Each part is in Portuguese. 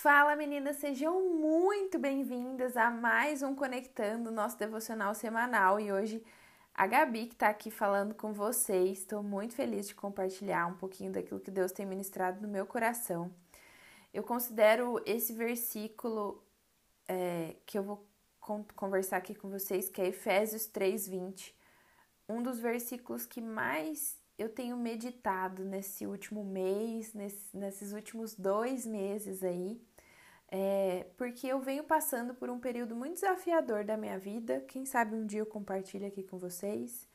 Fala meninas, sejam muito bem-vindas a mais um Conectando, nosso devocional semanal. E hoje a Gabi que está aqui falando com vocês. Estou muito feliz de compartilhar um pouquinho daquilo que Deus tem ministrado no meu coração. Eu considero esse versículo é, que eu vou conversar aqui com vocês, que é Efésios 3:20, um dos versículos que mais eu tenho meditado nesse último mês, nesse, nesses últimos dois meses aí, é, porque eu venho passando por um período muito desafiador da minha vida. Quem sabe um dia eu compartilho aqui com vocês.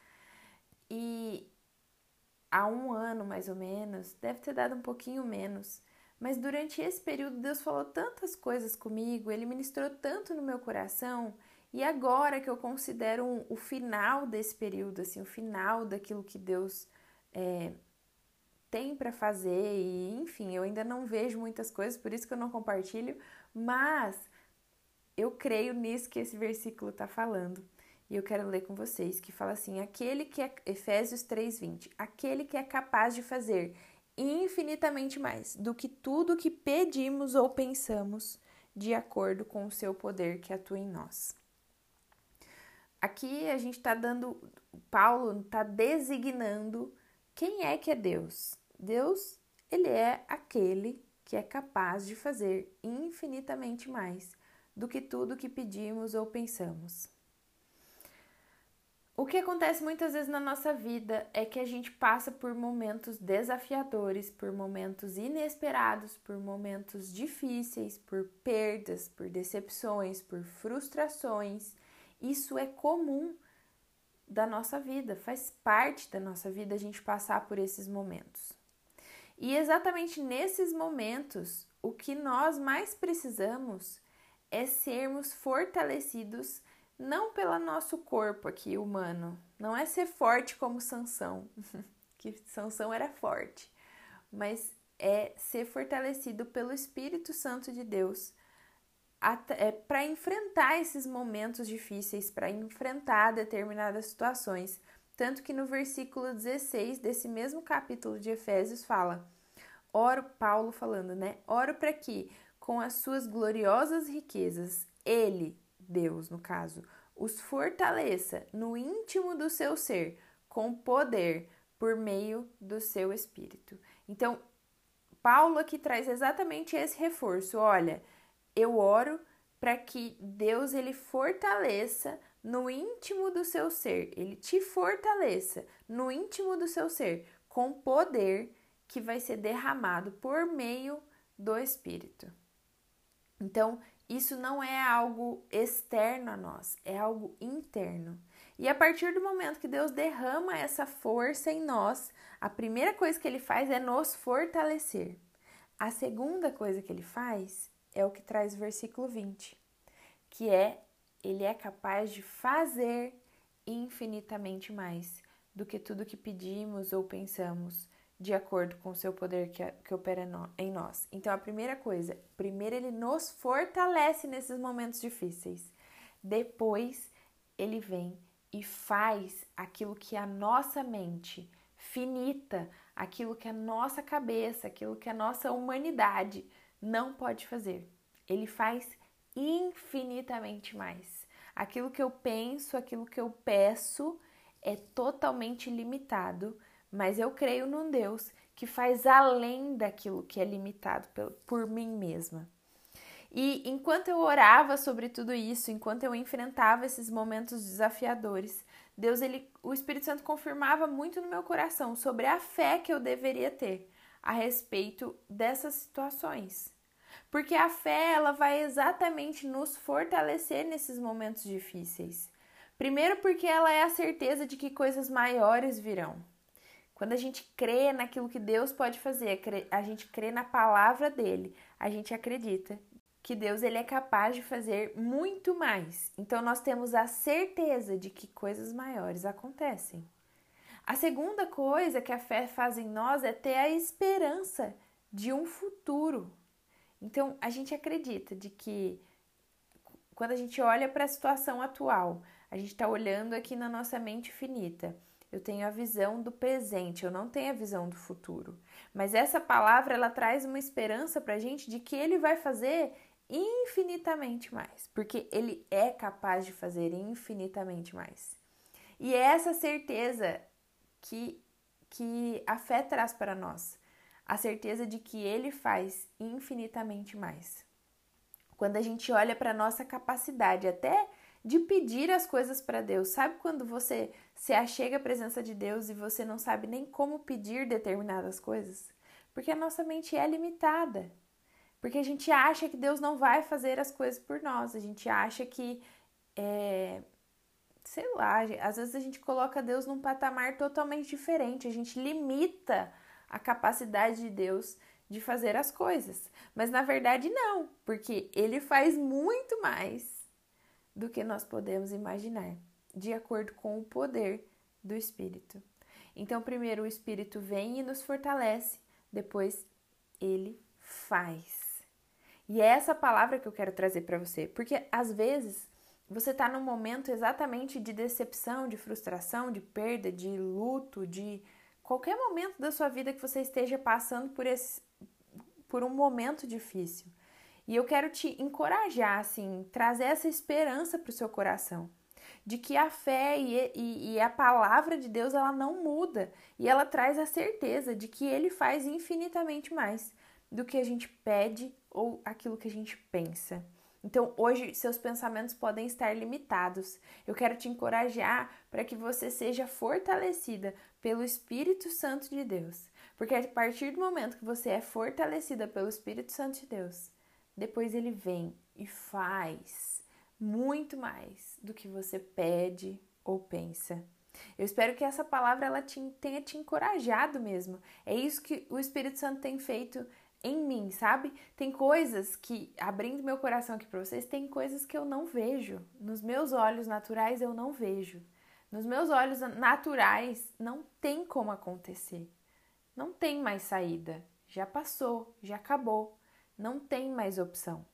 E há um ano mais ou menos, deve ter dado um pouquinho menos, mas durante esse período Deus falou tantas coisas comigo, Ele ministrou tanto no meu coração. E agora que eu considero um, o final desse período, assim, o final daquilo que Deus é, tem para fazer e enfim, eu ainda não vejo muitas coisas, por isso que eu não compartilho, mas eu creio nisso que esse versículo está falando. E eu quero ler com vocês que fala assim: aquele que é Efésios 3:20, aquele que é capaz de fazer infinitamente mais do que tudo que pedimos ou pensamos, de acordo com o seu poder que atua em nós. Aqui a gente está dando, Paulo está designando quem é que é Deus? Deus, ele é aquele que é capaz de fazer infinitamente mais do que tudo que pedimos ou pensamos. O que acontece muitas vezes na nossa vida é que a gente passa por momentos desafiadores, por momentos inesperados, por momentos difíceis, por perdas, por decepções, por frustrações. Isso é comum da nossa vida, faz parte da nossa vida a gente passar por esses momentos. E exatamente nesses momentos, o que nós mais precisamos é sermos fortalecidos não pelo nosso corpo aqui humano, não é ser forte como Sansão, que Sansão era forte, mas é ser fortalecido pelo Espírito Santo de Deus é, para enfrentar esses momentos difíceis, para enfrentar determinadas situações. Tanto que no versículo 16 desse mesmo capítulo de Efésios fala: Oro, Paulo falando, né? Oro para que, com as suas gloriosas riquezas, Ele, Deus no caso, os fortaleça no íntimo do seu ser, com poder, por meio do seu espírito. Então, Paulo aqui traz exatamente esse reforço: olha eu oro para que Deus ele fortaleça no íntimo do seu ser, ele te fortaleça no íntimo do seu ser com poder que vai ser derramado por meio do Espírito. Então, isso não é algo externo a nós, é algo interno. E a partir do momento que Deus derrama essa força em nós, a primeira coisa que ele faz é nos fortalecer. A segunda coisa que ele faz é o que traz o versículo 20, que é ele é capaz de fazer infinitamente mais do que tudo que pedimos ou pensamos, de acordo com o seu poder que, que opera em nós. Então, a primeira coisa, primeiro ele nos fortalece nesses momentos difíceis. Depois, ele vem e faz aquilo que a nossa mente finita, aquilo que a nossa cabeça, aquilo que a nossa humanidade não pode fazer. Ele faz infinitamente mais. Aquilo que eu penso, aquilo que eu peço é totalmente limitado, mas eu creio num Deus que faz além daquilo que é limitado por mim mesma. E enquanto eu orava sobre tudo isso, enquanto eu enfrentava esses momentos desafiadores, Deus, ele, o Espírito Santo confirmava muito no meu coração sobre a fé que eu deveria ter a respeito dessas situações. Porque a fé, ela vai exatamente nos fortalecer nesses momentos difíceis. Primeiro, porque ela é a certeza de que coisas maiores virão. Quando a gente crê naquilo que Deus pode fazer, a gente crê na palavra dele, a gente acredita que Deus ele é capaz de fazer muito mais. Então nós temos a certeza de que coisas maiores acontecem. A segunda coisa que a fé faz em nós é ter a esperança de um futuro. Então a gente acredita de que quando a gente olha para a situação atual, a gente está olhando aqui na nossa mente finita, eu tenho a visão do presente, eu não tenho a visão do futuro. Mas essa palavra ela traz uma esperança para a gente de que ele vai fazer infinitamente mais, porque ele é capaz de fazer infinitamente mais. E é essa certeza que, que a fé traz para nós, a certeza de que ele faz infinitamente mais. Quando a gente olha para a nossa capacidade até de pedir as coisas para Deus, sabe quando você se achega à presença de Deus e você não sabe nem como pedir determinadas coisas? Porque a nossa mente é limitada. Porque a gente acha que Deus não vai fazer as coisas por nós, a gente acha que, é, sei lá, às vezes a gente coloca Deus num patamar totalmente diferente, a gente limita a capacidade de Deus de fazer as coisas. Mas na verdade, não, porque Ele faz muito mais do que nós podemos imaginar, de acordo com o poder do Espírito. Então, primeiro o Espírito vem e nos fortalece, depois ele faz. E é essa palavra que eu quero trazer para você, porque às vezes você está num momento exatamente de decepção, de frustração, de perda, de luto, de qualquer momento da sua vida que você esteja passando por esse por um momento difícil. E eu quero te encorajar, assim, trazer essa esperança para o seu coração de que a fé e, e, e, a palavra de Deus ela não muda e ela traz a certeza de que Ele faz infinitamente mais do que a gente pede ou aquilo que a gente pensa. Então, hoje, seus pensamentos podem estar limitados. Eu quero te encorajar para que você seja fortalecida pelo Espírito Santo de Deus. Porque a partir do momento que você é fortalecida pelo Espírito Santo de Deus, depois ele vem e faz muito mais do que você pede ou pensa. Eu espero que essa palavra ela te, tenha te encorajado mesmo. É isso que o Espírito Santo tem feito em mim, sabe? Tem coisas que, abrindo meu coração aqui para vocês, tem coisas que eu não vejo. Nos meus olhos naturais eu não vejo. Nos meus olhos naturais não tem como acontecer. Não tem mais saída. Já passou, já acabou. Não tem mais opção.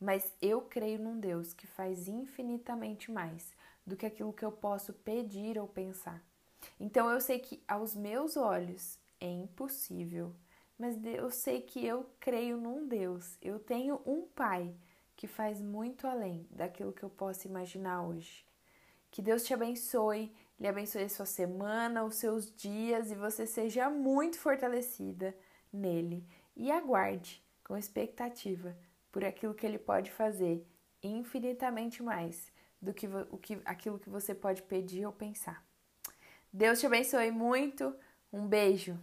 Mas eu creio num Deus que faz infinitamente mais do que aquilo que eu posso pedir ou pensar. Então eu sei que aos meus olhos é impossível mas eu sei que eu creio num Deus. Eu tenho um Pai que faz muito além daquilo que eu posso imaginar hoje. Que Deus te abençoe, lhe abençoe a sua semana, os seus dias e você seja muito fortalecida nele. E aguarde com expectativa por aquilo que ele pode fazer infinitamente mais do que, o que aquilo que você pode pedir ou pensar. Deus te abençoe muito. Um beijo.